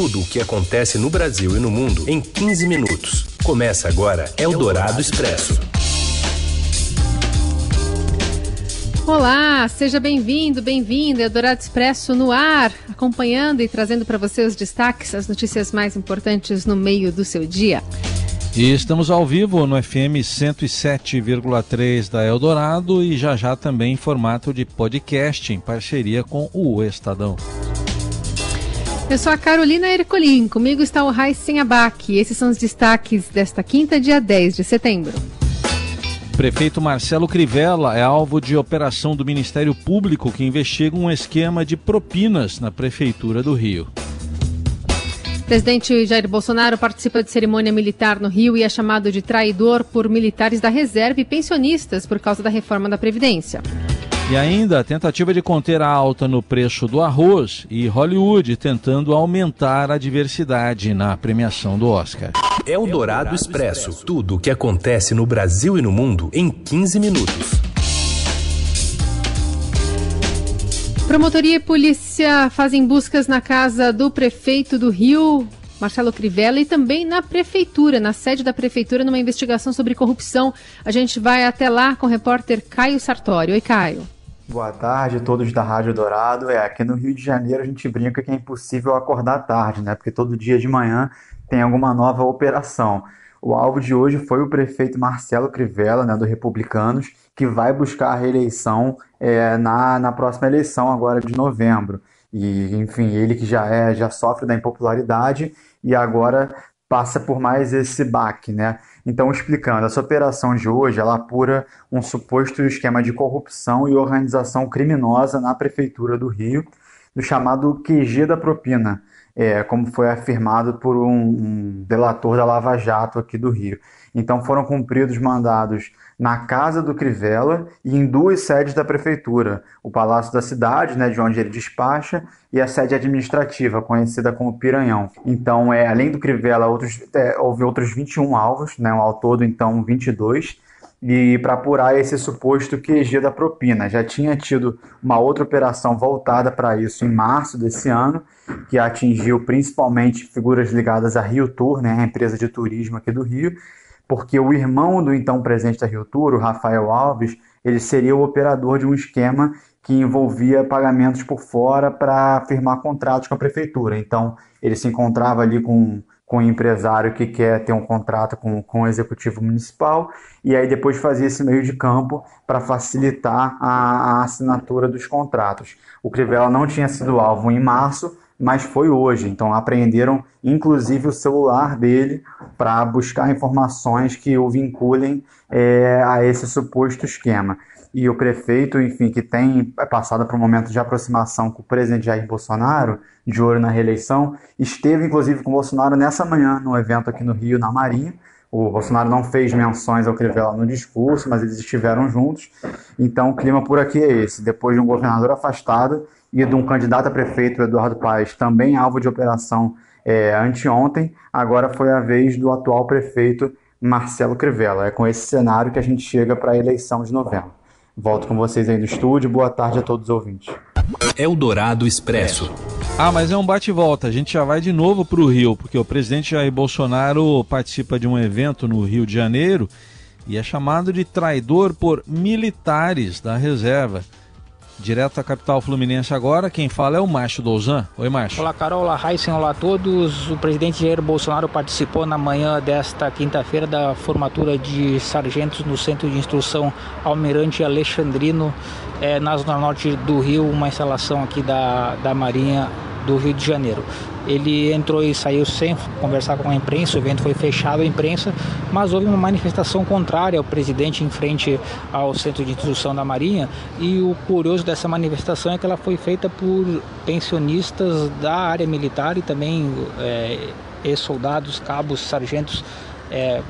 Tudo o que acontece no Brasil e no mundo em 15 minutos. Começa agora Eldorado Expresso. Olá, seja bem-vindo, bem-vinda. Eldorado Expresso no ar, acompanhando e trazendo para você os destaques, as notícias mais importantes no meio do seu dia. E estamos ao vivo no FM 107,3 da Eldorado e já já também em formato de podcast em parceria com o Estadão. Eu sou a Carolina Ercolim, comigo está o Raíssen Abac. Esses são os destaques desta quinta, dia 10 de setembro. Prefeito Marcelo Crivella é alvo de operação do Ministério Público que investiga um esquema de propinas na Prefeitura do Rio. Presidente Jair Bolsonaro participa de cerimônia militar no Rio e é chamado de traidor por militares da reserva e pensionistas por causa da reforma da Previdência. E ainda a tentativa de conter a alta no preço do arroz e Hollywood tentando aumentar a diversidade na premiação do Oscar. É o Dourado Expresso. Tudo o que acontece no Brasil e no mundo em 15 minutos. Promotoria e polícia fazem buscas na casa do prefeito do Rio, Marcelo Crivella, e também na prefeitura, na sede da prefeitura, numa investigação sobre corrupção. A gente vai até lá com o repórter Caio Sartório. Oi, Caio. Boa tarde todos da Rádio Dourado. É, aqui no Rio de Janeiro a gente brinca que é impossível acordar tarde, né? Porque todo dia de manhã tem alguma nova operação. O alvo de hoje foi o prefeito Marcelo Crivella, né, do Republicanos, que vai buscar a reeleição é, na, na próxima eleição, agora de novembro. E, enfim, ele que já é, já sofre da impopularidade e agora passa por mais esse baque, né? Então, explicando, essa operação de hoje, ela apura um suposto esquema de corrupção e organização criminosa na prefeitura do Rio, do chamado QG da propina, é, como foi afirmado por um, um delator da Lava Jato aqui do Rio. Então foram cumpridos mandados na casa do Crivella e em duas sedes da prefeitura, o Palácio da Cidade, né, de onde ele despacha, e a sede administrativa, conhecida como Piranhão. Então, é, além do Crivella, outros, é, houve outros 21 alvos, né, ao todo, então, 22, e para apurar esse suposto QG da propina. Já tinha tido uma outra operação voltada para isso em março desse ano, que atingiu principalmente figuras ligadas à Rio Tour, né, a empresa de turismo aqui do Rio, porque o irmão do então presidente da Rio Tour, Rafael Alves, ele seria o operador de um esquema que envolvia pagamentos por fora para firmar contratos com a prefeitura. Então, ele se encontrava ali com com o empresário que quer ter um contrato com, com o executivo municipal e aí depois fazer esse meio de campo para facilitar a, a, assinatura dos contratos. O Crivella não tinha sido alvo em março, mas foi hoje. Então apreenderam inclusive o celular dele para buscar informações que o vinculem é, a esse suposto esquema e o prefeito, enfim, que tem passado por um momento de aproximação com o presidente Jair Bolsonaro, de olho na reeleição, esteve inclusive com o Bolsonaro nessa manhã, no evento aqui no Rio, na Marinha. O Bolsonaro não fez menções ao Crivella no discurso, mas eles estiveram juntos. Então o clima por aqui é esse. Depois de um governador afastado e de um candidato a prefeito, Eduardo Paes, também alvo de operação é, anteontem, agora foi a vez do atual prefeito Marcelo Crivella. É com esse cenário que a gente chega para a eleição de novembro. Volto com vocês aí no estúdio. Boa tarde a todos os ouvintes. Eldorado Expresso. Ah, mas é um bate-volta. A gente já vai de novo para o Rio, porque o presidente Jair Bolsonaro participa de um evento no Rio de Janeiro e é chamado de traidor por militares da reserva. Direto da capital fluminense agora, quem fala é o Márcio Douzan. Oi, Márcio. Olá, Carol. Olá, Heisen. Olá a todos. O presidente Jair Bolsonaro participou na manhã desta quinta-feira da formatura de sargentos no Centro de Instrução Almirante Alexandrino, é, na Zona Norte do Rio, uma instalação aqui da, da Marinha do Rio de Janeiro. Ele entrou e saiu sem conversar com a imprensa, o evento foi fechado à imprensa, mas houve uma manifestação contrária ao presidente em frente ao Centro de Instrução da Marinha. E o curioso dessa manifestação é que ela foi feita por pensionistas da área militar e também é, ex-soldados, cabos, sargentos. É,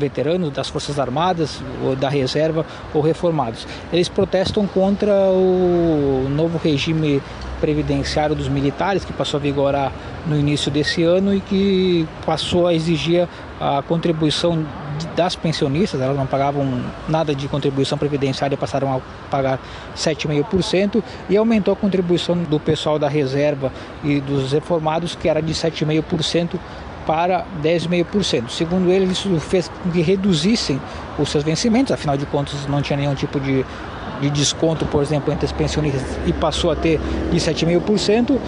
veteranos das Forças Armadas, ou da reserva ou reformados. Eles protestam contra o novo regime previdenciário dos militares que passou a vigorar no início desse ano e que passou a exigir a contribuição das pensionistas, elas não pagavam nada de contribuição previdenciária, passaram a pagar 7,5% e aumentou a contribuição do pessoal da reserva e dos reformados, que era de 7,5% para 10,5%. Segundo eles, isso fez com que reduzissem os seus vencimentos, afinal de contas não tinha nenhum tipo de, de desconto, por exemplo, entre as pensionistas e passou a ter de 7,5%.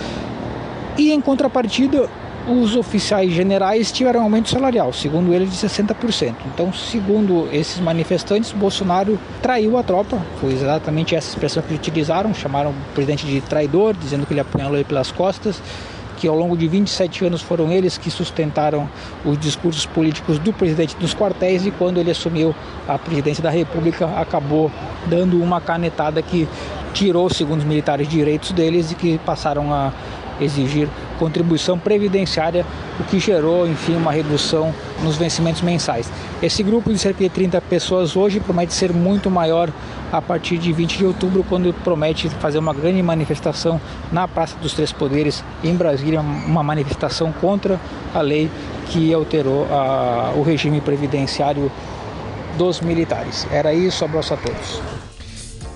E em contrapartida, os oficiais generais tiveram um aumento salarial, segundo eles, de 60%. Então, segundo esses manifestantes, Bolsonaro traiu a tropa. Foi exatamente essa expressão que utilizaram, chamaram o presidente de traidor, dizendo que ele apunhalou ele pelas costas que ao longo de 27 anos foram eles que sustentaram os discursos políticos do presidente dos quartéis e quando ele assumiu a presidência da República acabou dando uma canetada que tirou, segundo os militares, direitos deles e que passaram a exigir contribuição previdenciária, o que gerou, enfim, uma redução nos vencimentos mensais. Esse grupo de cerca de 30 pessoas hoje promete ser muito maior a partir de 20 de outubro, quando promete fazer uma grande manifestação na Praça dos Três Poderes, em Brasília, uma manifestação contra a lei que alterou a, o regime previdenciário dos militares. Era isso, abraço a todos.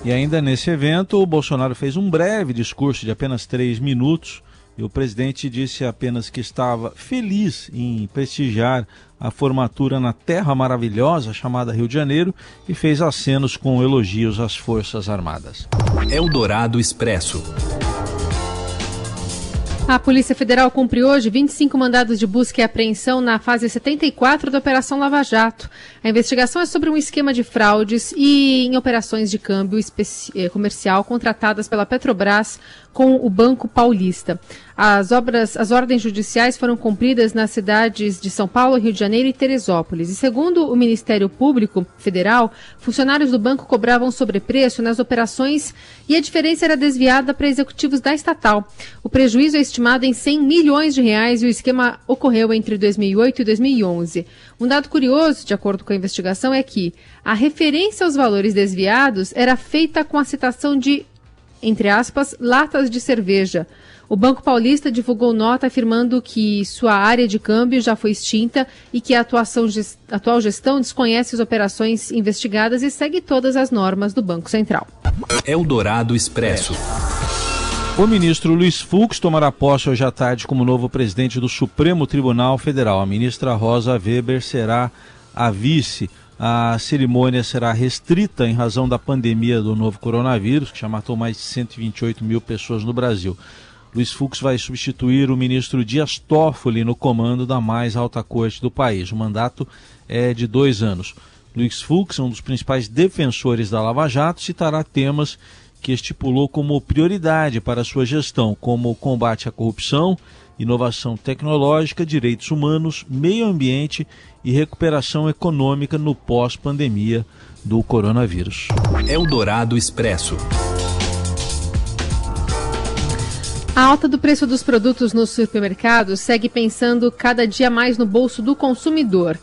E ainda nesse evento, o Bolsonaro fez um breve discurso de apenas três minutos e o presidente disse apenas que estava feliz em prestigiar a formatura na terra maravilhosa chamada Rio de Janeiro e fez acenos com elogios às Forças Armadas. Eldorado Expresso. A Polícia Federal cumpre hoje 25 mandados de busca e apreensão na fase 74 da Operação Lava Jato. A investigação é sobre um esquema de fraudes e em operações de câmbio eh, comercial contratadas pela Petrobras com o Banco Paulista. As obras, as ordens judiciais foram cumpridas nas cidades de São Paulo, Rio de Janeiro e Teresópolis. E segundo o Ministério Público Federal, funcionários do banco cobravam sobrepreço nas operações e a diferença era desviada para executivos da estatal. O prejuízo é estimado em 100 milhões de reais e o esquema ocorreu entre 2008 e 2011. Um dado curioso, de acordo com a investigação, é que a referência aos valores desviados era feita com a citação de entre aspas, latas de cerveja. O Banco Paulista divulgou nota afirmando que sua área de câmbio já foi extinta e que a atuação, atual gestão desconhece as operações investigadas e segue todas as normas do Banco Central. Eldorado Expresso. O ministro Luiz Fux tomará posse hoje à tarde como novo presidente do Supremo Tribunal Federal. A ministra Rosa Weber será a vice. A cerimônia será restrita em razão da pandemia do novo coronavírus, que já matou mais de 128 mil pessoas no Brasil. Luiz Fux vai substituir o ministro Dias Toffoli no comando da mais alta corte do país. O mandato é de dois anos. Luiz Fux, um dos principais defensores da Lava Jato, citará temas que estipulou como prioridade para sua gestão, como o combate à corrupção, inovação tecnológica, direitos humanos, meio ambiente e recuperação econômica no pós-pandemia do coronavírus. Eldorado Expresso. A alta do preço dos produtos nos supermercados segue pensando cada dia mais no bolso do consumidor.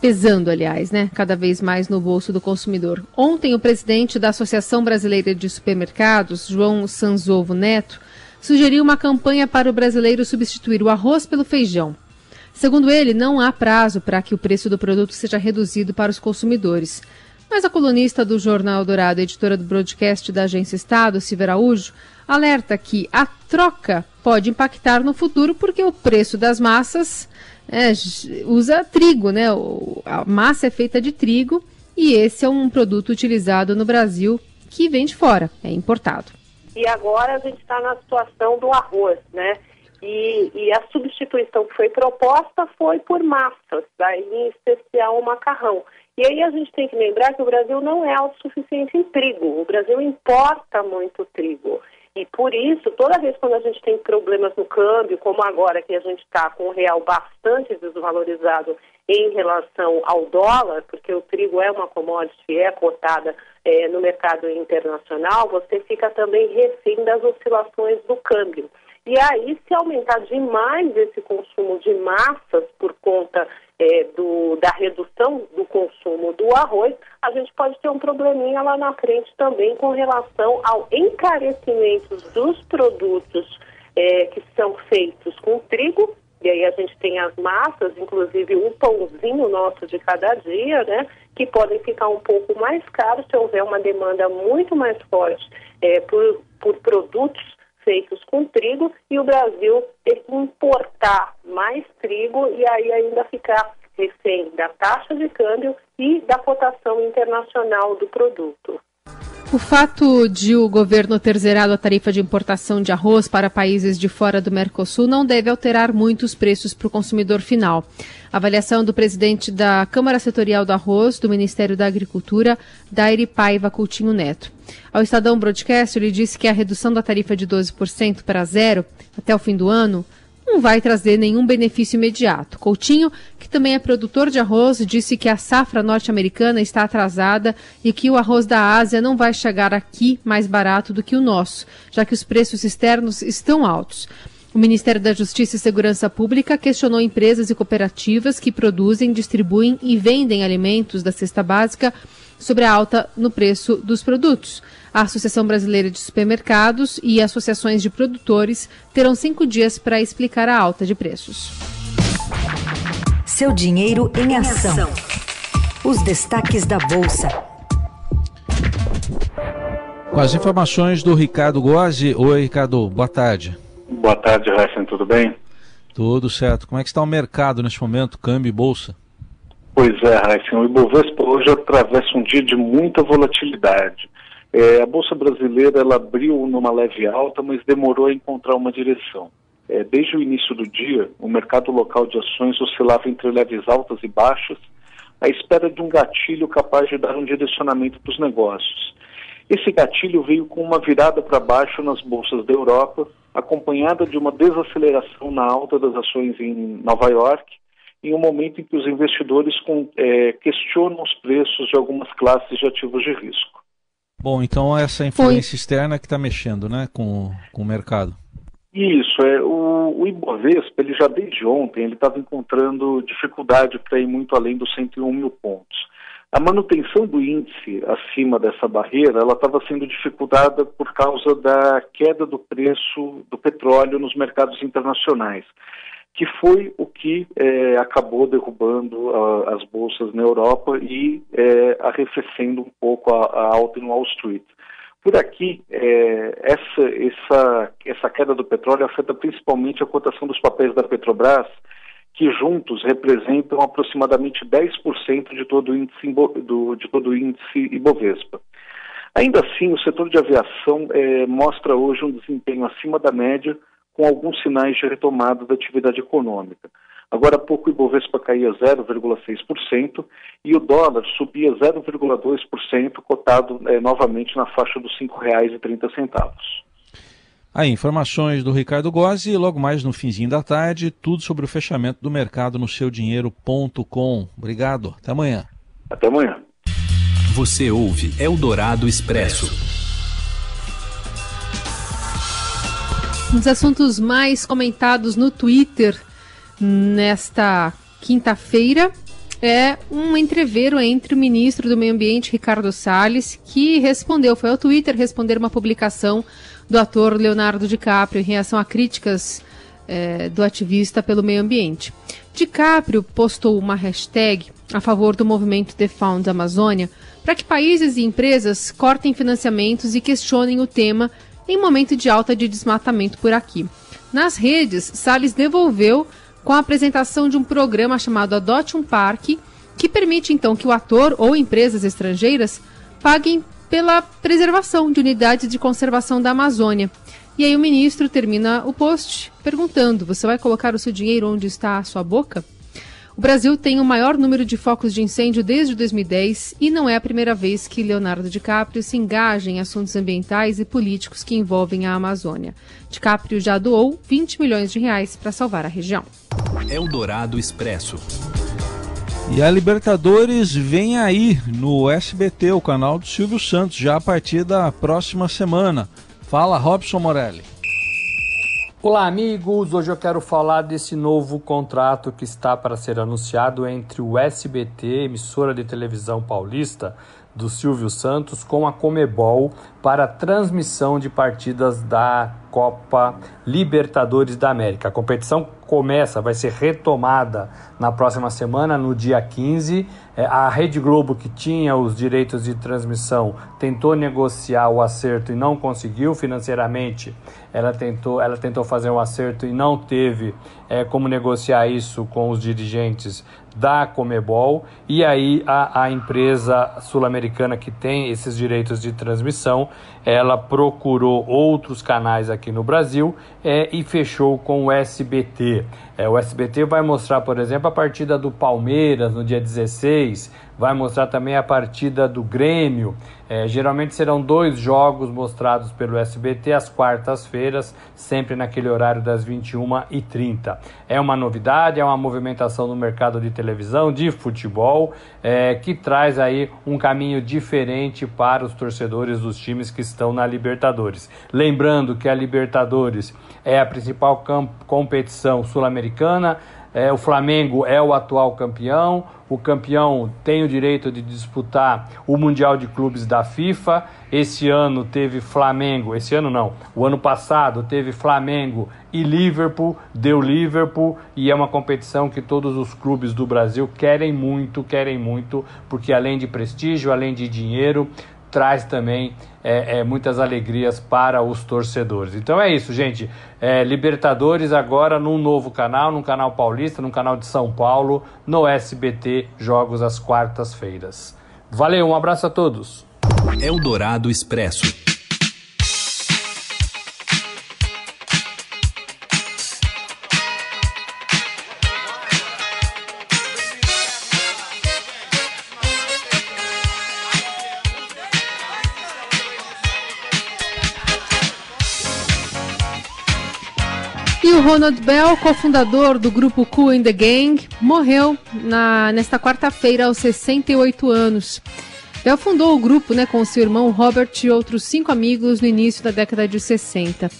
Pesando, aliás, né? Cada vez mais no bolso do consumidor. Ontem, o presidente da Associação Brasileira de Supermercados, João Sanzovo Neto, sugeriu uma campanha para o brasileiro substituir o arroz pelo feijão. Segundo ele, não há prazo para que o preço do produto seja reduzido para os consumidores. Mas a colunista do Jornal Dourado, editora do broadcast da Agência Estado, Silvia Araújo, alerta que a troca pode impactar no futuro porque o preço das massas é, usa trigo, né? A massa é feita de trigo e esse é um produto utilizado no Brasil que vem de fora, é importado. E agora a gente está na situação do arroz, né? E, e, a substituição que foi proposta foi por massas, daí em especial o macarrão. E aí a gente tem que lembrar que o Brasil não é autossuficiente em trigo, o Brasil importa muito trigo. E por isso, toda vez quando a gente tem problemas no câmbio, como agora que a gente está com o real bastante desvalorizado em relação ao dólar, porque o trigo é uma commodity, é cotada é, no mercado internacional, você fica também refém das oscilações do câmbio. E aí, se aumentar demais esse consumo de massas por conta é, do, da redução do consumo do arroz, a gente pode ter um probleminha lá na frente também com relação ao encarecimento dos produtos é, que são feitos com trigo E aí a gente tem as massas, inclusive o pãozinho nosso de cada dia, né? Que podem ficar um pouco mais caros se houver uma demanda muito mais forte é, por, por produtos feitos com trigo e o Brasil ter que importar mais trigo e aí ainda ficar refém da taxa de câmbio e da cotação internacional do produto. O fato de o governo ter zerado a tarifa de importação de arroz para países de fora do Mercosul não deve alterar muito os preços para o consumidor final. A avaliação do presidente da Câmara Setorial do Arroz do Ministério da Agricultura, Daire Paiva Coutinho Neto. Ao Estadão Broadcast, ele disse que a redução da tarifa de 12% para zero até o fim do ano não vai trazer nenhum benefício imediato. Coutinho, que também é produtor de arroz, disse que a safra norte-americana está atrasada e que o arroz da Ásia não vai chegar aqui mais barato do que o nosso, já que os preços externos estão altos. O Ministério da Justiça e Segurança Pública questionou empresas e cooperativas que produzem, distribuem e vendem alimentos da cesta básica sobre a alta no preço dos produtos. A Associação Brasileira de Supermercados e associações de produtores terão cinco dias para explicar a alta de preços. Seu dinheiro em ação. Os destaques da Bolsa. Com as informações do Ricardo Gozzi. Oi, Ricardo, boa tarde. Boa tarde, Raíssa, tudo bem? Tudo certo. Como é que está o mercado neste momento, câmbio e bolsa? Pois é, Raíssa, o Ibovespa hoje atravessa um dia de muita volatilidade. É, a Bolsa Brasileira ela abriu numa leve alta, mas demorou a encontrar uma direção. É, desde o início do dia, o mercado local de ações oscilava entre leves altas e baixas, à espera de um gatilho capaz de dar um direcionamento para os negócios. Esse gatilho veio com uma virada para baixo nas bolsas da Europa, acompanhada de uma desaceleração na alta das ações em Nova York, em um momento em que os investidores com, é, questionam os preços de algumas classes de ativos de risco. Bom, então essa influência externa que está mexendo né, com, com o mercado. Isso, é, o, o Ibovespa, ele já desde ontem, ele estava encontrando dificuldade para ir muito além dos 101 mil pontos. A manutenção do índice acima dessa barreira, ela estava sendo dificultada por causa da queda do preço do petróleo nos mercados internacionais que foi o que é, acabou derrubando a, as bolsas na Europa e é, arrefecendo um pouco a, a alta no Wall Street. Por aqui, é, essa, essa, essa queda do petróleo afeta principalmente a cotação dos papéis da Petrobras, que juntos representam aproximadamente 10% de todo o índice, do, de todo o índice Ibovespa. Ainda assim, o setor de aviação é, mostra hoje um desempenho acima da média, com alguns sinais de retomada da atividade econômica. Agora há pouco o Ibovespa caía 0,6% e o dólar subia 0,2%, cotado é, novamente na faixa dos R$ 5,30. Aí, informações do Ricardo Gozzi e logo mais no finzinho da tarde, tudo sobre o fechamento do mercado no seudinheiro.com. Obrigado, até amanhã. Até amanhã. Você ouve Eldorado Expresso. Um dos assuntos mais comentados no Twitter nesta quinta-feira é um entreveiro entre o ministro do Meio Ambiente, Ricardo Salles, que respondeu, foi ao Twitter responder uma publicação do ator Leonardo DiCaprio em reação a críticas é, do ativista pelo meio ambiente. DiCaprio postou uma hashtag a favor do movimento The Found Amazônia para que países e empresas cortem financiamentos e questionem o tema em momento de alta de desmatamento por aqui. Nas redes, Salles devolveu com a apresentação de um programa chamado Adote um Parque, que permite então que o ator ou empresas estrangeiras paguem pela preservação de unidades de conservação da Amazônia. E aí o ministro termina o post perguntando: você vai colocar o seu dinheiro onde está a sua boca? O Brasil tem o maior número de focos de incêndio desde 2010 e não é a primeira vez que Leonardo DiCaprio se engaja em assuntos ambientais e políticos que envolvem a Amazônia. DiCaprio já doou 20 milhões de reais para salvar a região. Eldorado Expresso. E a Libertadores vem aí no SBT, o canal do Silvio Santos, já a partir da próxima semana. Fala, Robson Morelli. Olá, amigos! Hoje eu quero falar desse novo contrato que está para ser anunciado entre o SBT, emissora de televisão paulista, do Silvio Santos, com a Comebol para transmissão de partidas da Copa Libertadores da América. A competição começa, vai ser retomada na próxima semana, no dia 15. É, a Rede Globo, que tinha os direitos de transmissão, tentou negociar o acerto e não conseguiu financeiramente. Ela tentou, ela tentou fazer um acerto e não teve é, como negociar isso com os dirigentes da Comebol e aí a, a empresa sul-americana que tem esses direitos de transmissão ela procurou outros canais aqui no Brasil é, e fechou com o SBT. É, o SBT vai mostrar, por exemplo, a partida do Palmeiras no dia 16, vai mostrar também a partida do Grêmio. É, geralmente serão dois jogos mostrados pelo SBT às quartas-feiras, sempre naquele horário das 21h30. É uma novidade, é uma movimentação no mercado de televisão, de futebol, é, que traz aí um caminho diferente para os torcedores dos times que estão na Libertadores. Lembrando que a Libertadores é a principal competição sul-americana. É, o Flamengo é o atual campeão, o campeão tem o direito de disputar o Mundial de Clubes da FIFA. Esse ano teve Flamengo, esse ano não, o ano passado teve Flamengo e Liverpool, deu Liverpool e é uma competição que todos os clubes do Brasil querem muito, querem muito, porque além de prestígio, além de dinheiro, traz também é, é, muitas alegrias para os torcedores. Então é isso, gente. É, Libertadores agora num novo canal, num canal paulista, num canal de São Paulo, no SBT, jogos às quartas-feiras. Valeu, um abraço a todos. Eldorado Expresso. Ronald Bell, cofundador do grupo Cool in the Gang, morreu na, nesta quarta-feira aos 68 anos. Bell fundou o grupo né, com seu irmão Robert e outros cinco amigos no início da década de 60.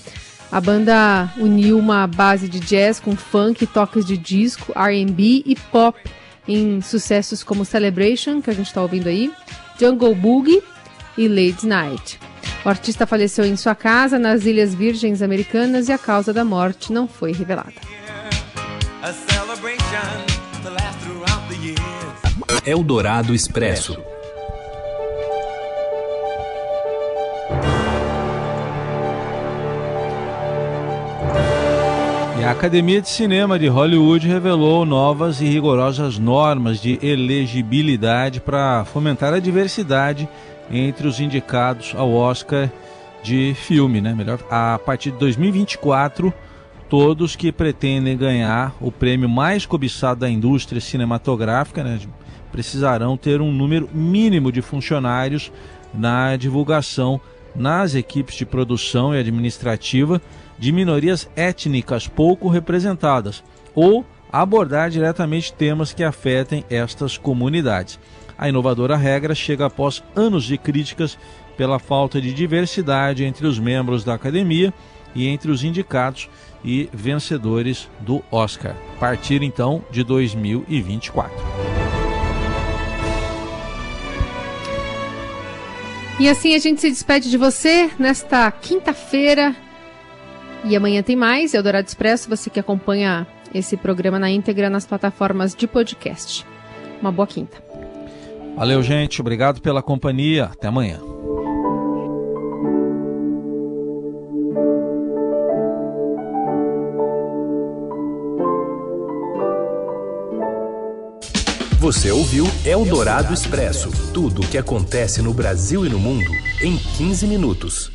A banda uniu uma base de jazz com funk, toques de disco, R&B e pop em sucessos como Celebration, que a gente está ouvindo aí, Jungle Boogie e Late Night. O artista faleceu em sua casa nas Ilhas Virgens Americanas e a causa da morte não foi revelada. Eldorado Expresso. E a Academia de Cinema de Hollywood revelou novas e rigorosas normas de elegibilidade para fomentar a diversidade entre os indicados ao Oscar de filme, né? Melhor, a partir de 2024, todos que pretendem ganhar o prêmio mais cobiçado da indústria cinematográfica, né, precisarão ter um número mínimo de funcionários na divulgação nas equipes de produção e administrativa de minorias étnicas pouco representadas ou abordar diretamente temas que afetem estas comunidades. A inovadora regra chega após anos de críticas pela falta de diversidade entre os membros da academia e entre os indicados e vencedores do Oscar, partir então de 2024. E assim a gente se despede de você nesta quinta-feira. E amanhã tem mais, Eldorado Expresso, você que acompanha esse programa na íntegra nas plataformas de podcast. Uma boa quinta. Valeu, gente. Obrigado pela companhia. Até amanhã. Você ouviu Eldorado Expresso tudo o que acontece no Brasil e no mundo em 15 minutos.